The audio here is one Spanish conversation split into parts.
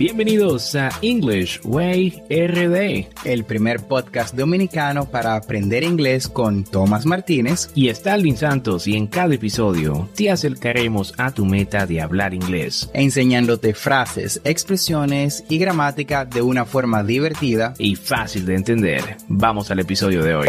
Bienvenidos a English Way RD, el primer podcast dominicano para aprender inglés con Tomás Martínez y Stalin Santos y en cada episodio te acercaremos a tu meta de hablar inglés, enseñándote frases, expresiones y gramática de una forma divertida y fácil de entender. Vamos al episodio de hoy.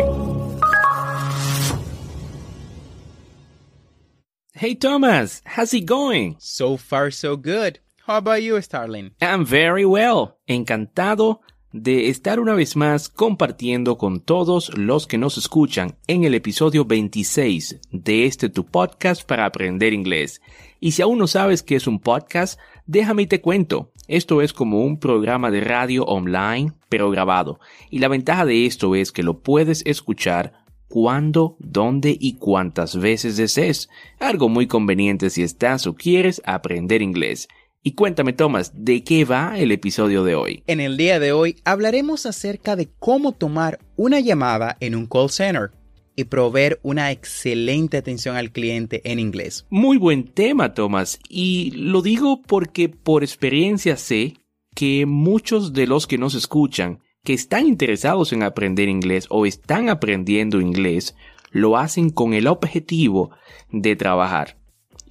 Hey Thomas, how's it going? So far so good. How about you, Starling? I'm very well. Encantado de estar una vez más compartiendo con todos los que nos escuchan en el episodio 26 de este tu podcast para aprender inglés. Y si aún no sabes qué es un podcast, déjame y te cuento. Esto es como un programa de radio online, pero grabado. Y la ventaja de esto es que lo puedes escuchar cuando, dónde y cuántas veces desees. Algo muy conveniente si estás o quieres aprender inglés. Y cuéntame, Tomás, ¿de qué va el episodio de hoy? En el día de hoy hablaremos acerca de cómo tomar una llamada en un call center y proveer una excelente atención al cliente en inglés. Muy buen tema, Tomás, y lo digo porque por experiencia sé que muchos de los que nos escuchan, que están interesados en aprender inglés o están aprendiendo inglés, lo hacen con el objetivo de trabajar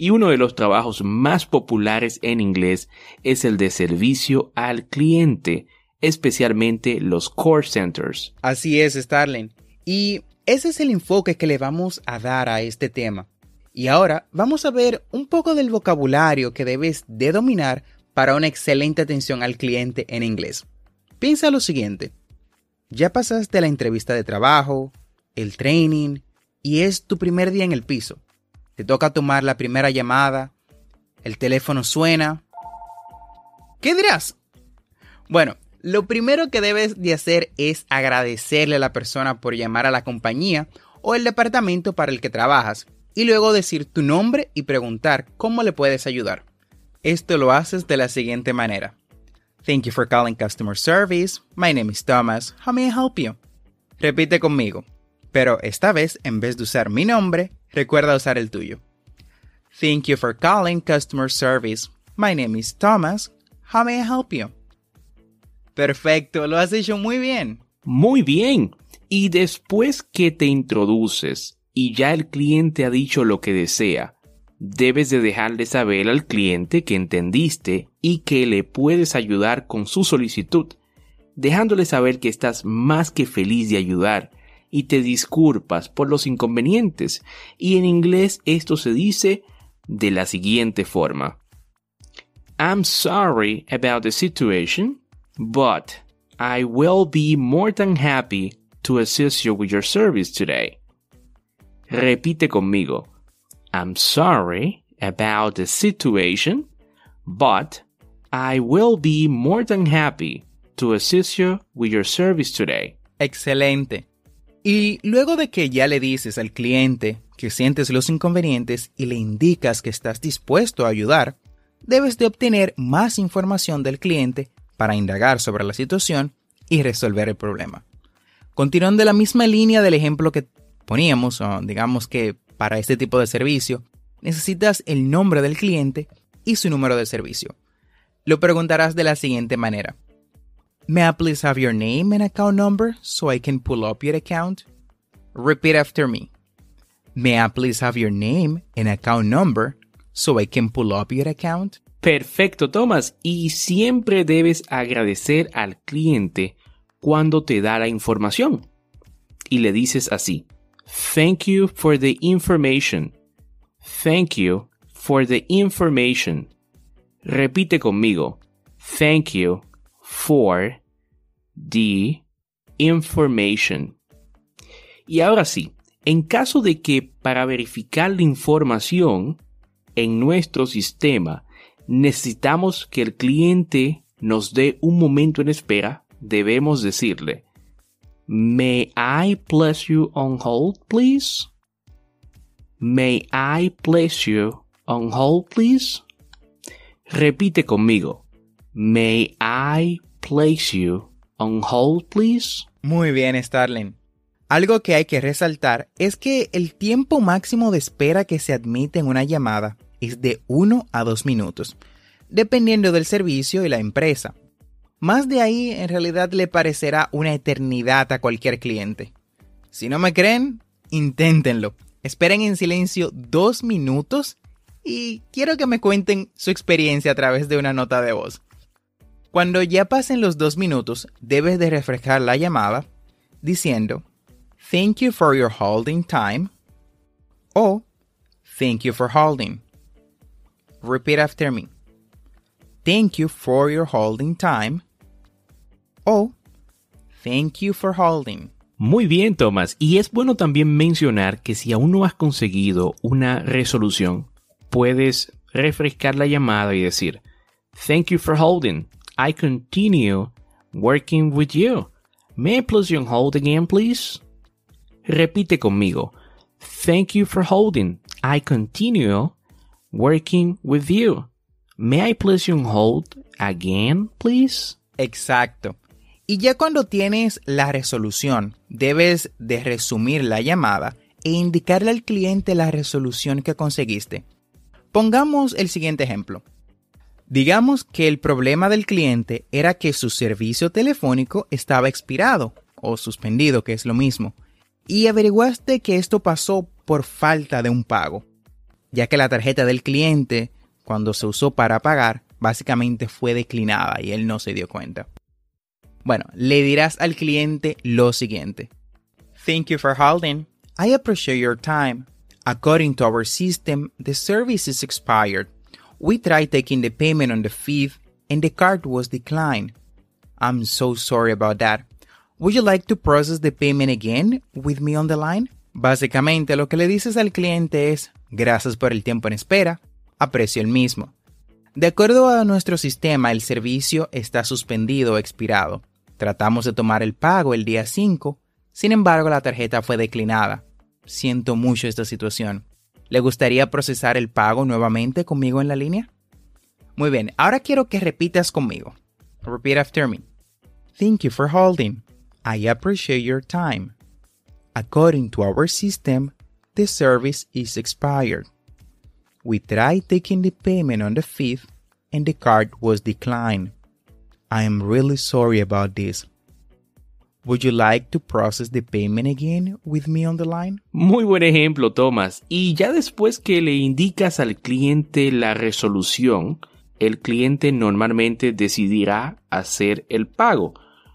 y uno de los trabajos más populares en inglés es el de servicio al cliente, especialmente los core centers. Así es, Starling. Y ese es el enfoque que le vamos a dar a este tema. Y ahora vamos a ver un poco del vocabulario que debes de dominar para una excelente atención al cliente en inglés. Piensa lo siguiente. Ya pasaste la entrevista de trabajo, el training y es tu primer día en el piso te toca tomar la primera llamada, el teléfono suena. ¿Qué dirás? Bueno, lo primero que debes de hacer es agradecerle a la persona por llamar a la compañía o el departamento para el que trabajas y luego decir tu nombre y preguntar cómo le puedes ayudar. Esto lo haces de la siguiente manera. Thank you for calling customer service. My name is Thomas. How may I help you? Repite conmigo, pero esta vez en vez de usar mi nombre, recuerda usar el tuyo. Thank you for calling customer service. My name is Thomas. How may I help you? Perfecto, lo has hecho muy bien. Muy bien. Y después que te introduces y ya el cliente ha dicho lo que desea, debes de dejarle saber al cliente que entendiste y que le puedes ayudar con su solicitud, dejándole saber que estás más que feliz de ayudar y te disculpas por los inconvenientes. Y en inglés esto se dice de la siguiente forma. I'm sorry about the situation, but I will be more than happy to assist you with your service today. Repite conmigo. I'm sorry about the situation, but I will be more than happy to assist you with your service today. Excelente. Y luego de que ya le dices al cliente que sientes los inconvenientes y le indicas que estás dispuesto a ayudar, debes de obtener más información del cliente para indagar sobre la situación y resolver el problema. Continuando la misma línea del ejemplo que poníamos, digamos que para este tipo de servicio, necesitas el nombre del cliente y su número de servicio. Lo preguntarás de la siguiente manera. May I please have your name and account number so I can pull up your account? Repeat after me. May I please have your name and account number so I can pull up your account? Perfecto, Thomas. Y siempre debes agradecer al cliente cuando te da la información. Y le dices así. Thank you for the information. Thank you for the information. Repite conmigo. Thank you for the information. Y ahora sí, en caso de que para verificar la información en nuestro sistema necesitamos que el cliente nos dé un momento en espera, debemos decirle, May I place you on hold, please? May I place you on hold, please? Repite conmigo. May I place you on hold, please? Muy bien, Starling. Algo que hay que resaltar es que el tiempo máximo de espera que se admite en una llamada es de 1 a 2 minutos, dependiendo del servicio y la empresa. Más de ahí en realidad le parecerá una eternidad a cualquier cliente. Si no me creen, inténtenlo. Esperen en silencio dos minutos y quiero que me cuenten su experiencia a través de una nota de voz. Cuando ya pasen los dos minutos, debes de refrescar la llamada diciendo Thank you for your holding time o Thank you for holding. Repeat after me. Thank you for your holding time o Thank you for holding. Muy bien, Thomas. Y es bueno también mencionar que si aún no has conseguido una resolución, puedes refrescar la llamada y decir, Thank you for holding. I continue working with you. May I place you on hold again, please? Repite conmigo. Thank you for holding. I continue working with you. May I place you on hold again, please? Exacto. Y ya cuando tienes la resolución, debes de resumir la llamada e indicarle al cliente la resolución que conseguiste. Pongamos el siguiente ejemplo. Digamos que el problema del cliente era que su servicio telefónico estaba expirado o suspendido, que es lo mismo, y averiguaste que esto pasó por falta de un pago, ya que la tarjeta del cliente, cuando se usó para pagar, básicamente fue declinada y él no se dio cuenta. Bueno, le dirás al cliente lo siguiente. Thank you for holding. I appreciate your time. According to our system, the service is expired. We tried taking the payment on the 5th and the card was declined. I'm so sorry about that. Would you like to process the payment again with me on the line? Básicamente lo que le dices al cliente es, gracias por el tiempo en espera, aprecio el mismo. De acuerdo a nuestro sistema, el servicio está suspendido o expirado. Tratamos de tomar el pago el día 5, sin embargo la tarjeta fue declinada. Siento mucho esta situación. ¿Le gustaría procesar el pago nuevamente conmigo en la línea? Muy bien, ahora quiero que repitas conmigo. Repeat after me. Thank you for holding. I appreciate your time. According to our system, the service is expired. We tried taking the payment on the 5th and the card was declined. I am really sorry about this. Would you like to process the payment again with me on the line? Muy buen ejemplo, Thomas. Y ya después que le indicas al cliente la resolución, el cliente normalmente decidirá hacer el pago,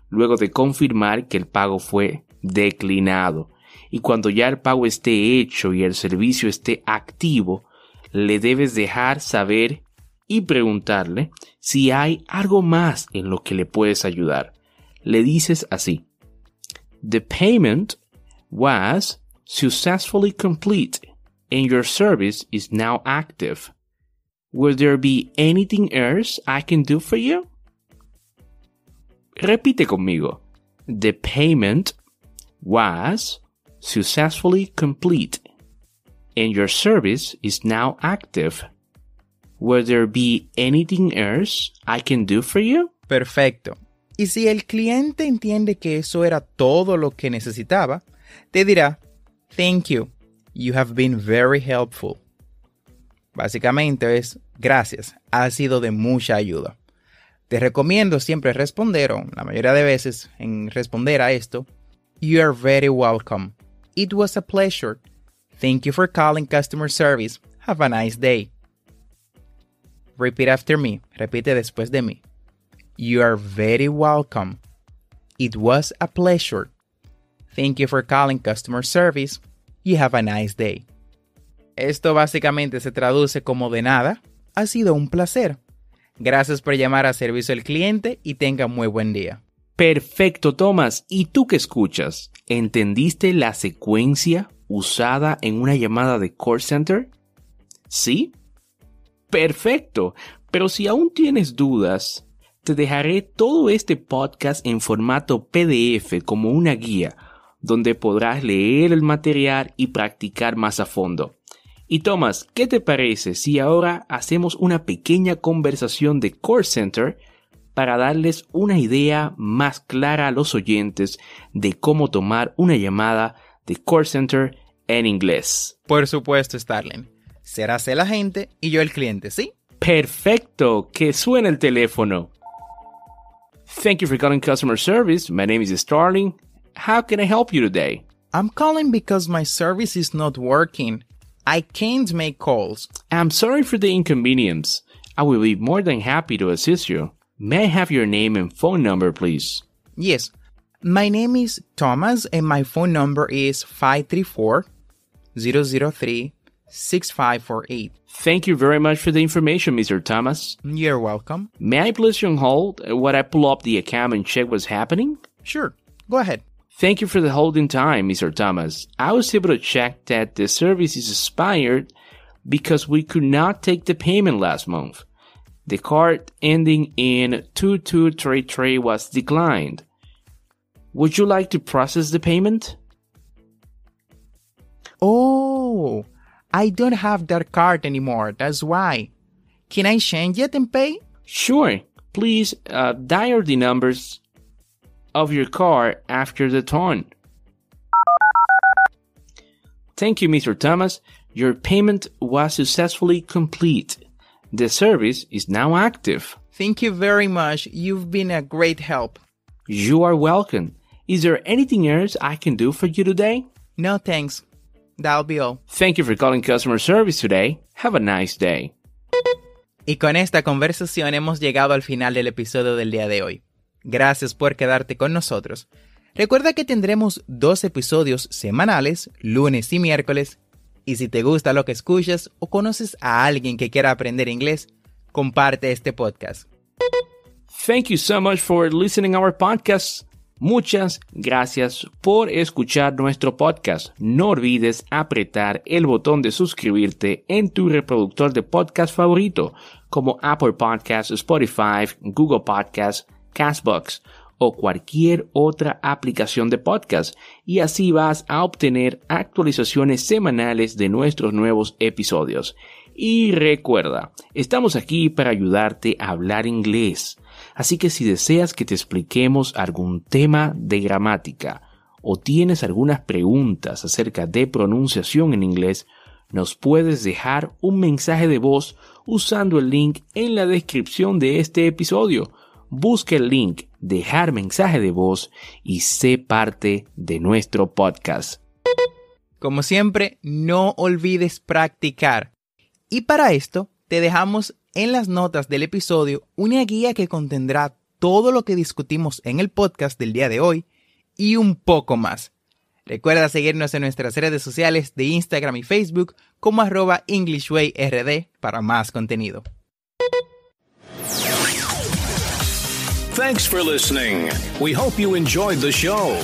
luego de confirmar que el pago fue declinado. Y cuando ya el pago esté hecho y el servicio esté activo, le debes dejar saber y preguntarle si hay algo más en lo que le puedes ayudar. Le dices así. The payment was successfully complete and your service is now active. Will there be anything else I can do for you? Repite conmigo. The payment was successfully complete and your service is now active. Will there be anything else I can do for you? Perfecto. Y si el cliente entiende que eso era todo lo que necesitaba, te dirá, Thank you. You have been very helpful. Básicamente es, gracias, ha sido de mucha ayuda. Te recomiendo siempre responder, o la mayoría de veces en responder a esto, You are very welcome. It was a pleasure. Thank you for calling customer service. Have a nice day. Repeat after me. Repite después de mí. You are very welcome. It was a pleasure. Thank you for calling customer service. You have a nice day. Esto básicamente se traduce como de nada. Ha sido un placer. Gracias por llamar a servicio al cliente y tenga muy buen día. Perfecto, Thomas. ¿Y tú qué escuchas? ¿Entendiste la secuencia usada en una llamada de call center? ¿Sí? Perfecto. Pero si aún tienes dudas, te dejaré todo este podcast en formato PDF como una guía, donde podrás leer el material y practicar más a fondo. Y Thomas, ¿qué te parece si ahora hacemos una pequeña conversación de Core Center para darles una idea más clara a los oyentes de cómo tomar una llamada de Core Center en inglés? Por supuesto, Starling. Serás el agente y yo el cliente, ¿sí? Perfecto, que suena el teléfono. Thank you for calling customer service. My name is Starling. How can I help you today? I'm calling because my service is not working. I can't make calls. I'm sorry for the inconvenience. I will be more than happy to assist you. May I have your name and phone number, please? Yes. My name is Thomas and my phone number is 534 003 6548. Thank you very much for the information, Mr. Thomas. You're welcome. May I place you on hold uh, while I pull up the account and check what's happening? Sure. Go ahead. Thank you for the holding time, Mr. Thomas. I was able to check that the service is expired because we could not take the payment last month. The card ending in 2233 was declined. Would you like to process the payment? Oh, I don't have that card anymore. That's why. Can I change it and pay? Sure. Please uh, dial the numbers of your card after the tone. Thank you, Mr. Thomas. Your payment was successfully complete. The service is now active. Thank you very much. You've been a great help. You are welcome. Is there anything else I can do for you today? No thanks. That'll be all. Thank you for calling customer service today. Have a nice day. Y con esta conversación hemos llegado al final del episodio del día de hoy. Gracias por quedarte con nosotros. Recuerda que tendremos dos episodios semanales, lunes y miércoles, y si te gusta lo que escuchas o conoces a alguien que quiera aprender inglés, comparte este podcast. Thank you so much for listening our podcast. Muchas gracias por escuchar nuestro podcast. No olvides apretar el botón de suscribirte en tu reproductor de podcast favorito, como Apple Podcasts, Spotify, Google Podcasts, Castbox o cualquier otra aplicación de podcast y así vas a obtener actualizaciones semanales de nuestros nuevos episodios. Y recuerda, estamos aquí para ayudarte a hablar inglés. Así que si deseas que te expliquemos algún tema de gramática o tienes algunas preguntas acerca de pronunciación en inglés, nos puedes dejar un mensaje de voz usando el link en la descripción de este episodio busque el link, dejar mensaje de voz y sé parte de nuestro podcast. Como siempre, no olvides practicar. Y para esto, te dejamos en las notas del episodio una guía que contendrá todo lo que discutimos en el podcast del día de hoy y un poco más. Recuerda seguirnos en nuestras redes sociales de Instagram y Facebook como arroba EnglishWayRD para más contenido. Thanks for listening. We hope you enjoyed the show.